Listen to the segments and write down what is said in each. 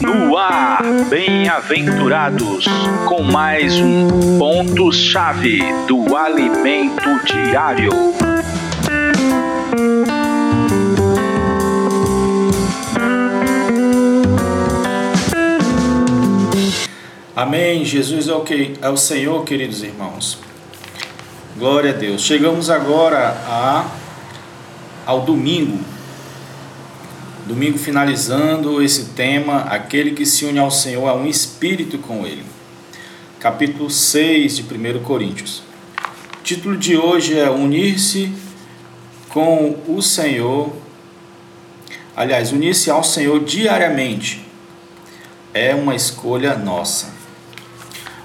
No ar, bem-aventurados, com mais um ponto-chave do alimento diário. Amém. Jesus é o, que, é o Senhor, queridos irmãos. Glória a Deus. Chegamos agora a, ao domingo. Domingo finalizando esse tema, aquele que se une ao Senhor é um espírito com ele. Capítulo 6 de 1 Coríntios. O título de hoje é Unir-se com o Senhor. Aliás, unir-se ao Senhor diariamente é uma escolha nossa.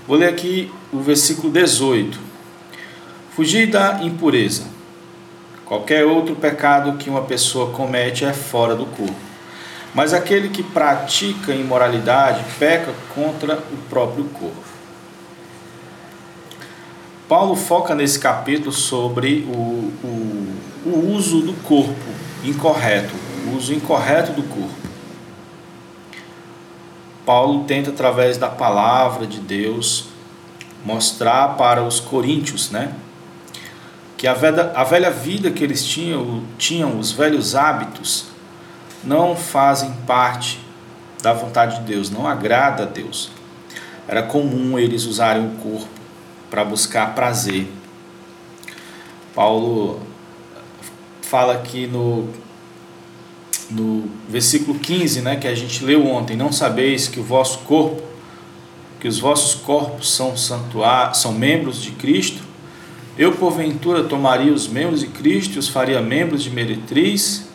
Vou ler aqui o versículo 18. Fugir da impureza. Qualquer outro pecado que uma pessoa comete é fora do corpo. Mas aquele que pratica imoralidade peca contra o próprio corpo. Paulo foca nesse capítulo sobre o, o, o uso do corpo incorreto, o uso incorreto do corpo. Paulo tenta, através da palavra de Deus, mostrar para os coríntios, né? Que a velha, a velha vida que eles tinham, tinham, os velhos hábitos, não fazem parte da vontade de Deus, não agrada a Deus. Era comum eles usarem o corpo para buscar prazer. Paulo fala aqui no no versículo 15, né, que a gente leu ontem, não sabeis que o vosso corpo, que os vossos corpos são santuários, são membros de Cristo? Eu porventura tomaria os membros de Cristo e os faria membros de meretriz?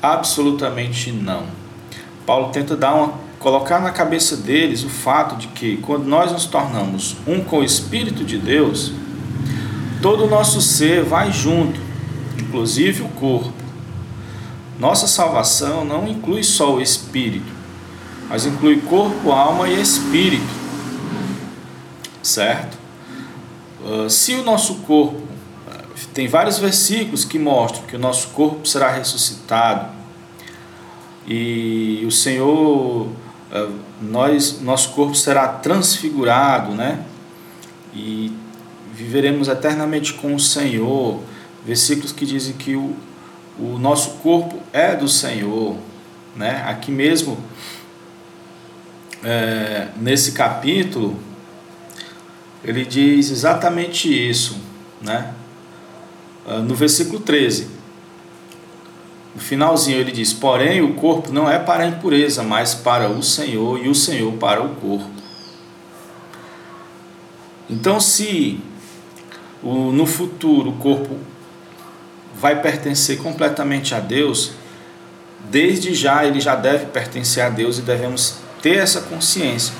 Absolutamente não. Paulo tenta dar uma, colocar na cabeça deles o fato de que quando nós nos tornamos um com o Espírito de Deus, todo o nosso ser vai junto, inclusive o corpo. Nossa salvação não inclui só o espírito, mas inclui corpo, alma e espírito. Certo? Uh, se o nosso corpo, tem vários versículos que mostram que o nosso corpo será ressuscitado e o Senhor, uh, nós, nosso corpo será transfigurado, né? E viveremos eternamente com o Senhor. Versículos que dizem que o, o nosso corpo é do Senhor, né? Aqui mesmo, é, nesse capítulo, ele diz exatamente isso, né? Ah, no versículo 13, no finalzinho ele diz: Porém, o corpo não é para a impureza, mas para o Senhor, e o Senhor para o corpo. Então, se o, no futuro o corpo vai pertencer completamente a Deus, desde já ele já deve pertencer a Deus e devemos ter essa consciência.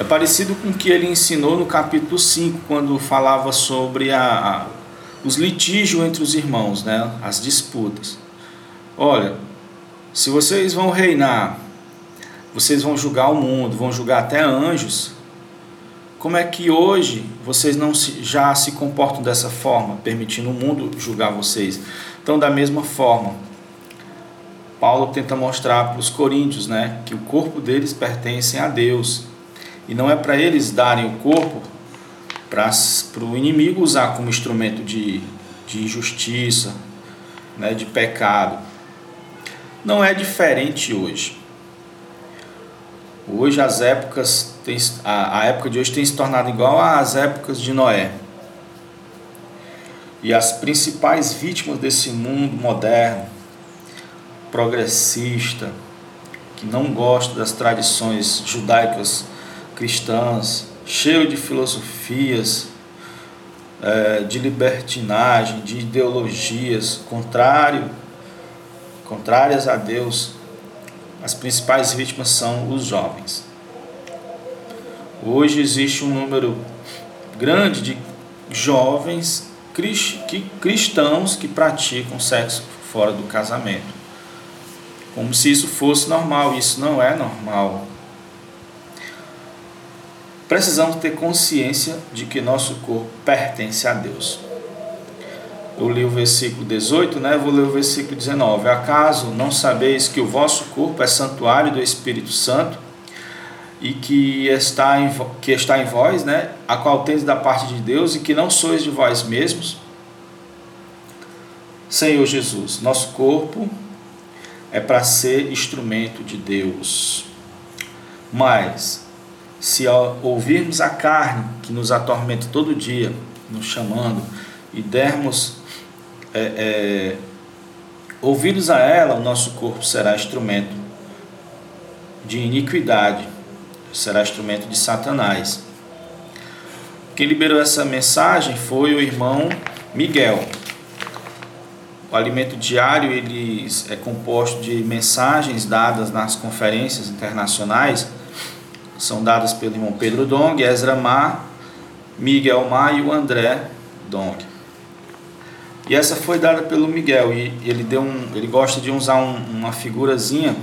É parecido com o que ele ensinou no capítulo 5, quando falava sobre a, a, os litígios entre os irmãos, né? as disputas. Olha, se vocês vão reinar, vocês vão julgar o mundo, vão julgar até anjos, como é que hoje vocês não se, já se comportam dessa forma, permitindo o mundo julgar vocês? Então, da mesma forma, Paulo tenta mostrar para os coríntios né, que o corpo deles pertence a Deus. E não é para eles darem o corpo para o inimigo usar como instrumento de, de injustiça, né, de pecado. Não é diferente hoje. Hoje as épocas, tem, a, a época de hoje tem se tornado igual às épocas de Noé. E as principais vítimas desse mundo moderno, progressista, que não gosta das tradições judaicas cristãs, cheio de filosofias, é, de libertinagem, de ideologias contrário, contrárias a Deus, as principais vítimas são os jovens. Hoje existe um número grande de jovens cristãos que praticam sexo fora do casamento. Como se isso fosse normal, isso não é normal. Precisamos ter consciência de que nosso corpo pertence a Deus. eu li o versículo 18, né? Vou ler o versículo 19. Acaso não sabeis que o vosso corpo é santuário do Espírito Santo e que está em, que está em vós, né? A qual tendes da parte de Deus e que não sois de vós mesmos? Senhor Jesus, nosso corpo é para ser instrumento de Deus. Mas se ouvirmos a carne que nos atormenta todo dia, nos chamando, e dermos é, é, ouvidos a ela, o nosso corpo será instrumento de iniquidade, será instrumento de Satanás. Quem liberou essa mensagem foi o irmão Miguel. O alimento diário ele é composto de mensagens dadas nas conferências internacionais, são dadas pelo irmão Pedro Dong, Ezra Mar, Miguel Mar e o André Dong. E essa foi dada pelo Miguel e ele deu um, ele gosta de usar um, uma figurazinha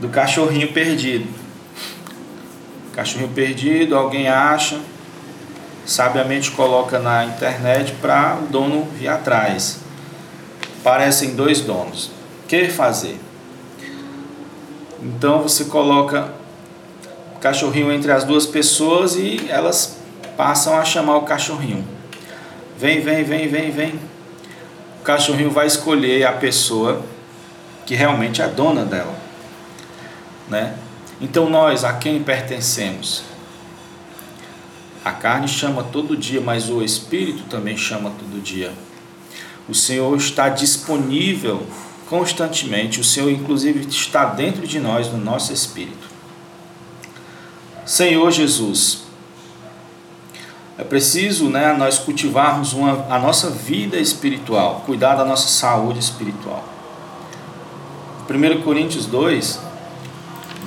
do cachorrinho perdido. Cachorrinho perdido, alguém acha, sabiamente coloca na internet para o dono vir atrás. Parecem dois donos. O que fazer? Então você coloca cachorrinho entre as duas pessoas e elas passam a chamar o cachorrinho. Vem, vem, vem, vem, vem o cachorrinho vai escolher a pessoa que realmente é dona dela, né? Então nós a quem pertencemos? A carne chama todo dia, mas o espírito também chama todo dia. O Senhor está disponível constantemente, o Senhor inclusive está dentro de nós, no nosso espírito. Senhor Jesus, é preciso né, nós cultivarmos uma, a nossa vida espiritual, cuidar da nossa saúde espiritual. 1 Coríntios 2,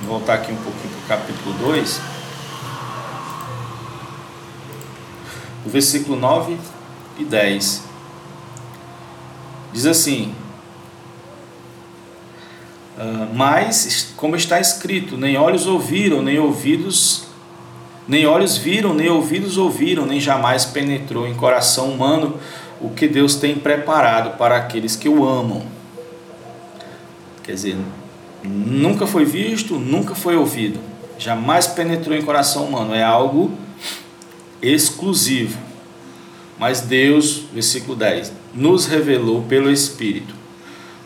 vou voltar aqui um pouquinho para o capítulo 2, o versículo 9 e 10. Diz assim: ah, Mas, como está escrito, nem olhos ouviram, nem ouvidos nem olhos viram, nem ouvidos ouviram, nem jamais penetrou em coração humano o que Deus tem preparado para aqueles que o amam. Quer dizer, nunca foi visto, nunca foi ouvido, jamais penetrou em coração humano, é algo exclusivo. Mas Deus, versículo 10, nos revelou pelo Espírito.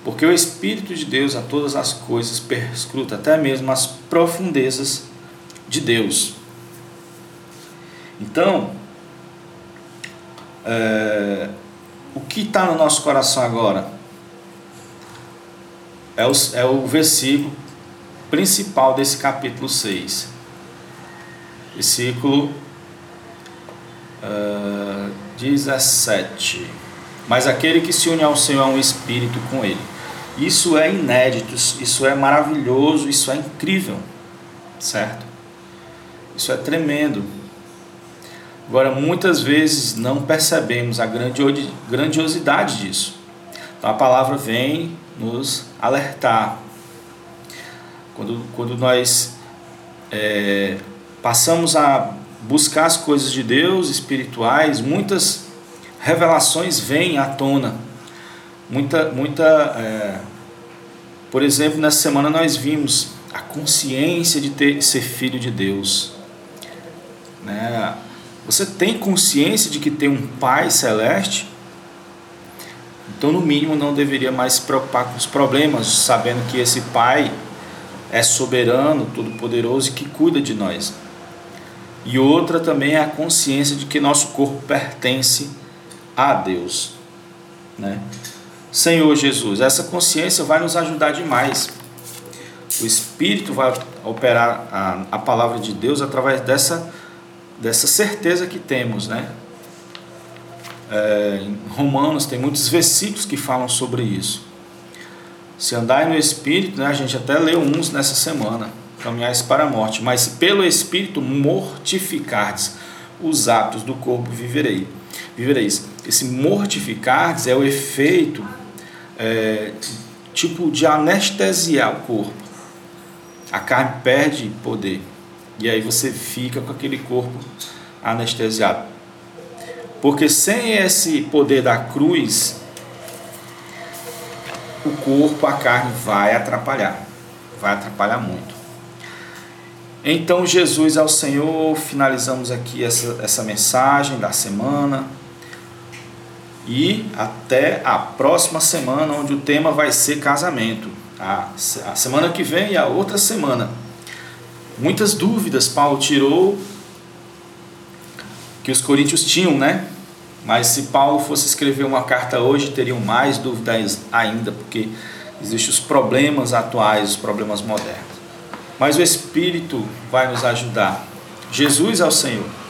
Porque o Espírito de Deus a todas as coisas perscruta até mesmo as profundezas de Deus. Então, é, o que está no nosso coração agora é o, é o versículo principal desse capítulo 6. Versículo uh, 17. Mas aquele que se une ao Senhor é um espírito com ele. Isso é inédito, isso é maravilhoso, isso é incrível, certo? Isso é tremendo. Agora, muitas vezes não percebemos a grandiosidade disso. Então, a palavra vem nos alertar. Quando, quando nós é, passamos a buscar as coisas de Deus espirituais, muitas revelações vêm à tona. Muita, muita é, por exemplo, nessa semana nós vimos a consciência de ter, ser filho de Deus. Né? Você tem consciência de que tem um Pai celeste? Então, no mínimo, não deveria mais se preocupar com os problemas, sabendo que esse Pai é soberano, todo-poderoso e que cuida de nós. E outra também é a consciência de que nosso corpo pertence a Deus. Né? Senhor Jesus, essa consciência vai nos ajudar demais. O Espírito vai operar a, a palavra de Deus através dessa dessa certeza que temos, né? É, em Romanos tem muitos versículos que falam sobre isso. Se andar no Espírito, né, a gente até leu uns nessa semana, caminhais para a morte, mas pelo Espírito mortificardes os atos do corpo viverei. Vivereis. Esse mortificardes é o efeito é, tipo de anestesiar o corpo. A carne perde poder. E aí você fica com aquele corpo anestesiado. Porque sem esse poder da cruz, o corpo, a carne vai atrapalhar, vai atrapalhar muito. Então, Jesus ao Senhor, finalizamos aqui essa, essa mensagem da semana. E até a próxima semana, onde o tema vai ser casamento. A, a semana que vem e a outra semana. Muitas dúvidas Paulo tirou que os coríntios tinham, né? Mas se Paulo fosse escrever uma carta hoje, teriam mais dúvidas ainda, porque existem os problemas atuais, os problemas modernos. Mas o Espírito vai nos ajudar. Jesus é o Senhor.